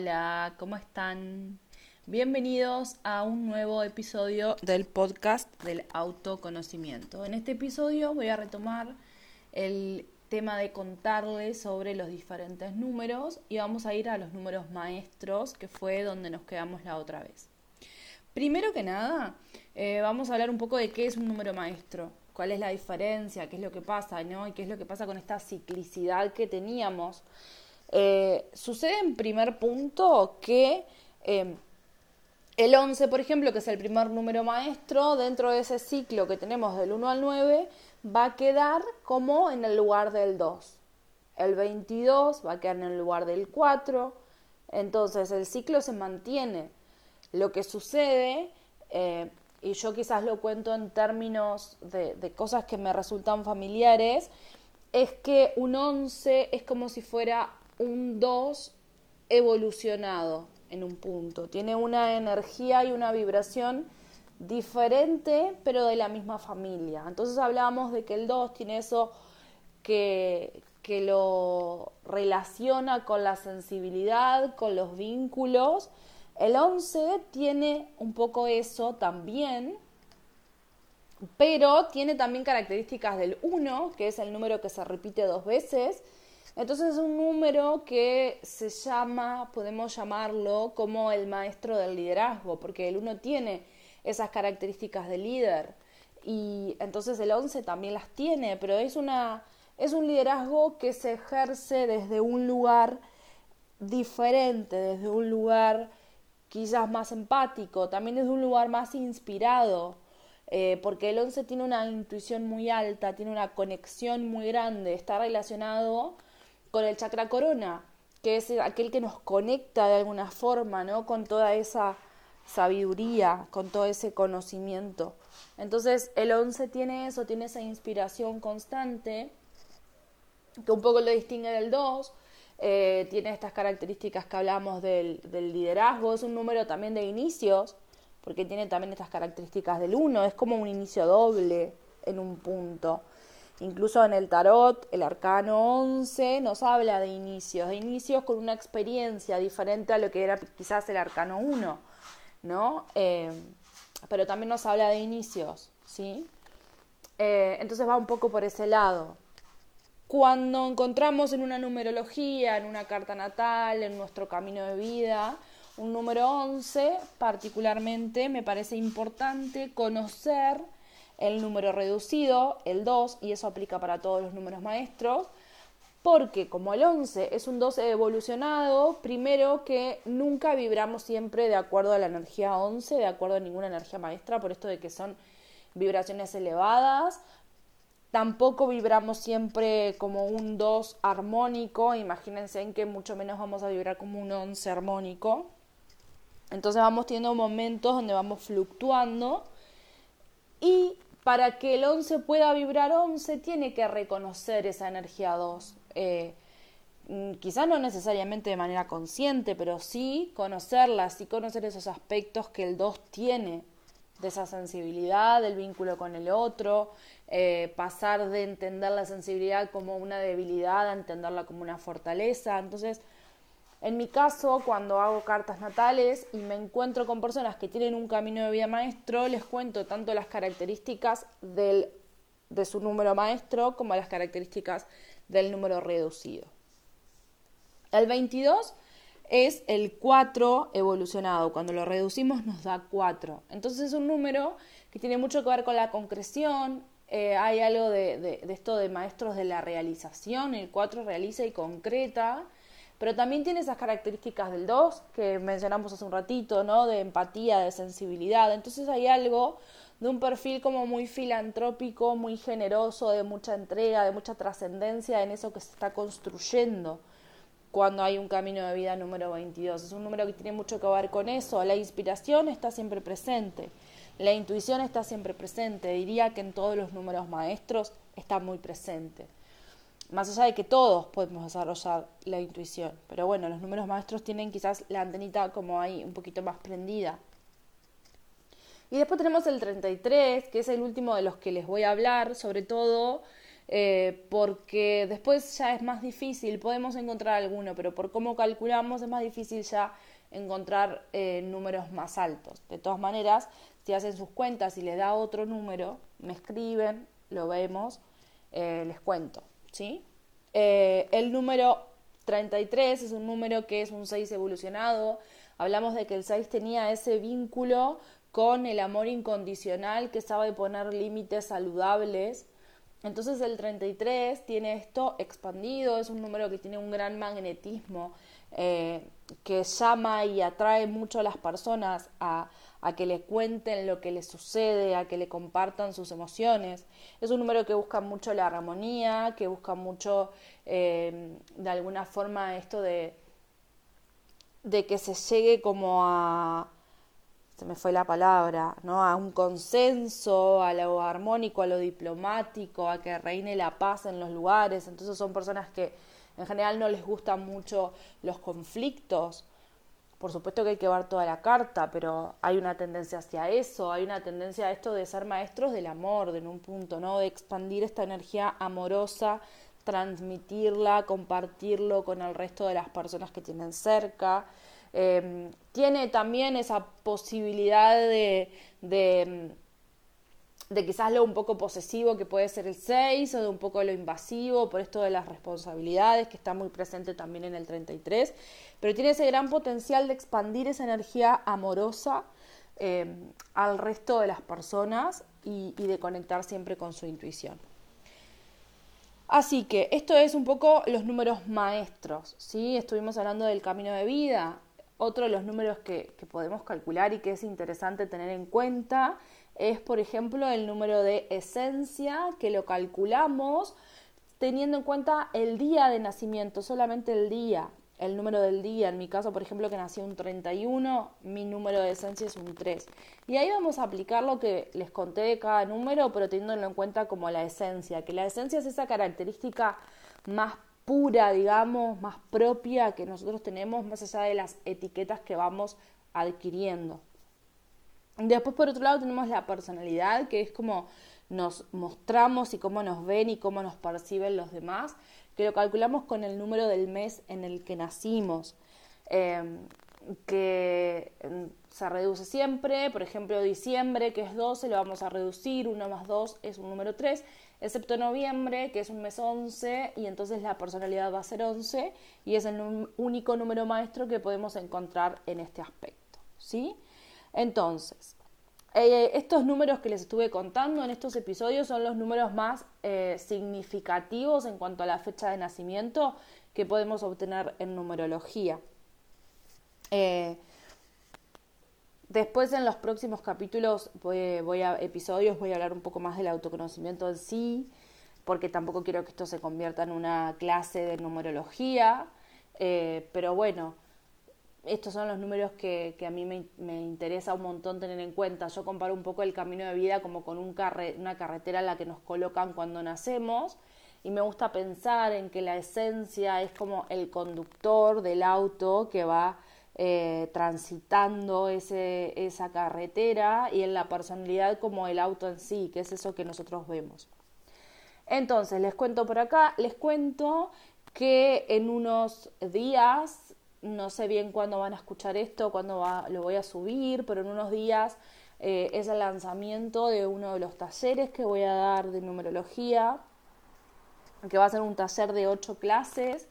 Hola, ¿cómo están? Bienvenidos a un nuevo episodio del podcast del autoconocimiento. En este episodio voy a retomar el tema de contarles sobre los diferentes números y vamos a ir a los números maestros, que fue donde nos quedamos la otra vez. Primero que nada, eh, vamos a hablar un poco de qué es un número maestro, cuál es la diferencia, qué es lo que pasa, ¿no? Y qué es lo que pasa con esta ciclicidad que teníamos. Eh, sucede en primer punto que eh, el 11, por ejemplo, que es el primer número maestro, dentro de ese ciclo que tenemos del 1 al 9, va a quedar como en el lugar del 2. El 22 va a quedar en el lugar del 4. Entonces el ciclo se mantiene. Lo que sucede, eh, y yo quizás lo cuento en términos de, de cosas que me resultan familiares, es que un 11 es como si fuera un 2 evolucionado en un punto. Tiene una energía y una vibración diferente, pero de la misma familia. Entonces hablábamos de que el 2 tiene eso que, que lo relaciona con la sensibilidad, con los vínculos. El 11 tiene un poco eso también, pero tiene también características del 1, que es el número que se repite dos veces. Entonces es un número que se llama, podemos llamarlo como el maestro del liderazgo, porque el 1 tiene esas características de líder. Y entonces el 11 también las tiene, pero es, una, es un liderazgo que se ejerce desde un lugar diferente, desde un lugar quizás más empático, también desde un lugar más inspirado, eh, porque el 11 tiene una intuición muy alta, tiene una conexión muy grande, está relacionado con el chakra corona, que es aquel que nos conecta de alguna forma, ¿no? Con toda esa sabiduría, con todo ese conocimiento. Entonces el 11 tiene eso, tiene esa inspiración constante, que un poco lo distingue del 2, eh, tiene estas características que hablamos del, del, liderazgo, es un número también de inicios, porque tiene también estas características del 1, es como un inicio doble en un punto. Incluso en el tarot, el arcano 11 nos habla de inicios, de inicios con una experiencia diferente a lo que era quizás el arcano 1. ¿no? Eh, pero también nos habla de inicios, ¿sí? Eh, entonces va un poco por ese lado. Cuando encontramos en una numerología, en una carta natal, en nuestro camino de vida, un número 11, particularmente me parece importante conocer el número reducido, el 2, y eso aplica para todos los números maestros, porque como el 11 es un 12 evolucionado, primero que nunca vibramos siempre de acuerdo a la energía 11, de acuerdo a ninguna energía maestra, por esto de que son vibraciones elevadas. Tampoco vibramos siempre como un 2 armónico, imagínense en que mucho menos vamos a vibrar como un 11 armónico. Entonces vamos teniendo momentos donde vamos fluctuando y para que el 11 pueda vibrar 11 tiene que reconocer esa energía 2. Eh, mm, quizás no necesariamente de manera consciente, pero sí conocerla, sí conocer esos aspectos que el 2 tiene, de esa sensibilidad, del vínculo con el otro, eh, pasar de entender la sensibilidad como una debilidad a entenderla como una fortaleza. Entonces, en mi caso, cuando hago cartas natales y me encuentro con personas que tienen un camino de vida maestro, les cuento tanto las características de su número maestro como las características del número reducido. El 22 es el 4 evolucionado. Cuando lo reducimos nos da 4. Entonces es un número que tiene mucho que ver con la concreción. Eh, hay algo de, de, esto de maestros de la realización. El 4 realiza y concreta. Pero también tiene esas características del 2 que mencionamos hace un ratito, ¿no? De empatía, de sensibilidad. Entonces hay algo de un perfil como muy filantrópico, muy generoso, de mucha entrega, de mucha trascendencia en eso que se está construyendo cuando hay un camino de vida número 22. Es un número que tiene mucho que ver con eso. La inspiración está siempre presente, la intuición está siempre presente. Diría que en todos los números maestros está muy presente. Más allá de que todos podemos desarrollar la intuición. Pero bueno, los números maestros tienen quizás la antenita como ahí un poquito más prendida. Y después tenemos el 33, que es el último de los que les voy a hablar, sobre todo eh, porque después ya es más difícil, podemos encontrar alguno, pero por cómo calculamos es más difícil ya encontrar eh, números más altos. De todas maneras, si hacen sus cuentas y les da otro número, me escriben, lo vemos, eh, les cuento, ¿sí? el número 33 es un número que es un 6 evolucionado. Hablamos de que el 6 tenía ese vínculo con el amor incondicional que sabe poner límites saludables. Entonces el 33 tiene esto expandido, es un número que tiene un gran magnetismo, eh, que llama y atrae mucho a las personas a, que le cuenten lo que les sucede, a que le compartan sus emociones. Es un número que busca mucho la armonía, que busca mucho eh, de alguna forma esto de, de que se llegue como a, se me fue la palabra, ¿no? A un consenso, a lo armónico, a lo diplomático, a que reine la paz en los lugares. Entonces son personas que en general no les gustan mucho los conflictos por supuesto que hay que ver toda la carta, pero hay una tendencia hacia eso, hay una tendencia a esto de ser maestros del amor, en un punto, ¿no? De expandir esta energía amorosa, transmitirla, compartirlo con el resto de las personas que tienen cerca. Em, tiene también esa posibilidad de quizás lo un poco posesivo que puede ser el 6 o de un poco lo invasivo por esto de las responsabilidades que está muy presente también en el 33, pero tiene ese gran potencial de expandir esa energía amorosa eh, al resto de las personas y, de conectar siempre con su intuición. Así que esto es un poco los números maestros, ¿sí? Estuvimos hablando del camino de vida, otro de los números que podemos calcular y que es interesante tener en cuenta es, por ejemplo, el número de esencia que lo calculamos teniendo en cuenta el día de nacimiento, solamente el día, el número del día. En mi caso, por ejemplo, que nací un 31, mi número de esencia es un 3. Y ahí vamos a aplicar lo que les conté de cada número, pero teniéndolo en cuenta como la esencia, que la esencia es esa característica más pura, digamos, más propia que nosotros tenemos, más allá de las etiquetas que vamos adquiriendo. Después, por otro lado, tenemos la personalidad, que es como nos mostramos y cómo nos ven y cómo nos perciben los demás, que lo calculamos con el número del mes en el que nacimos, em, que em, se reduce siempre, por ejemplo, diciembre, que es 12, lo vamos a reducir, 1 más 2 es un número 3, excepto noviembre, que es un mes 11, y entonces la personalidad va a ser 11, y es el único número maestro que podemos encontrar en este aspecto, ¿sí? Entonces, eh, estos números que les estuve contando en estos episodios son los números más eh, significativos en cuanto a la fecha de nacimiento que podemos obtener en numerología. Eh, después en los próximos capítulos, voy, a episodios, voy a hablar un poco más del autoconocimiento en sí, porque tampoco quiero que esto se convierta en una clase de numerología, pero bueno, estos son los números que, a mí me, interesa un montón tener en cuenta. Yo comparo un poco el camino de vida como con un una carretera en la que nos colocan cuando nacemos y me gusta pensar en que la esencia es como el conductor del auto que va eh, transitando esa carretera y en la personalidad como el auto en sí, que es eso que nosotros vemos. Entonces, les cuento por acá, les cuento que en unos días no sé bien cuándo van a escuchar esto, cuándo lo voy a subir, pero en unos días eh, es el lanzamiento de uno de los talleres que voy a dar de numerología, que va a ser un taller de ocho clases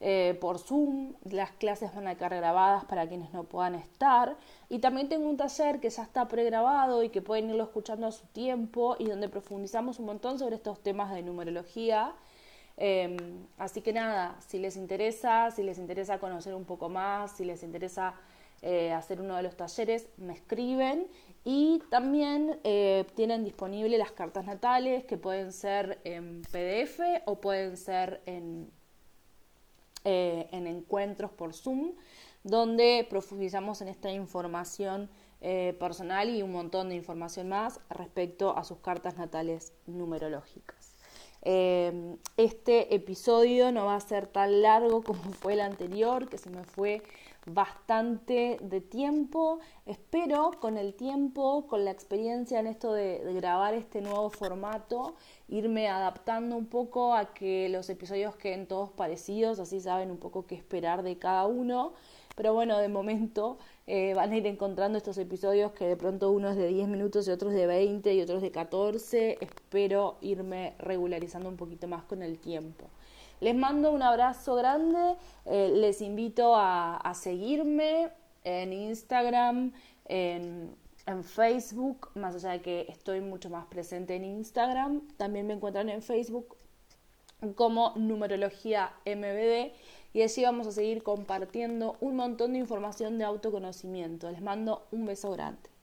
eh, por Zoom. Las clases van a quedar grabadas para quienes no puedan estar. Y también tengo un taller que ya está pregrabado y que pueden irlo escuchando a su tiempo y donde profundizamos un montón sobre estos temas de numerología Em, así que nada, si les interesa, si les interesa conocer un poco más, si les interesa eh, hacer uno de los talleres, me escriben y también eh, tienen disponible las cartas natales que pueden ser en PDF o pueden ser en, eh, en encuentros por Zoom, donde profundizamos en esta información personal y un montón de información más respecto a sus cartas natales numerológicas. Eh, este episodio no va a ser tan largo como fue el anterior, que se me fue bastante de tiempo. Espero con el tiempo, con la experiencia en esto de, grabar este nuevo formato, irme adaptando un poco a que los episodios queden todos parecidos, así saben un poco qué esperar de cada uno. Pero bueno, de momento eh, van a ir encontrando estos episodios que de pronto uno es de 10 minutos y otros de 20 y otros de 14. Espero irme regularizando un poquito más con el tiempo. Les mando un abrazo grande, eh, les invito a seguirme, en Instagram, en, Facebook, más allá de que estoy mucho más presente en Instagram, también me encuentran en Facebook como numerología MBD y allí vamos a seguir compartiendo un montón de información de autoconocimiento. Les mando un beso grande.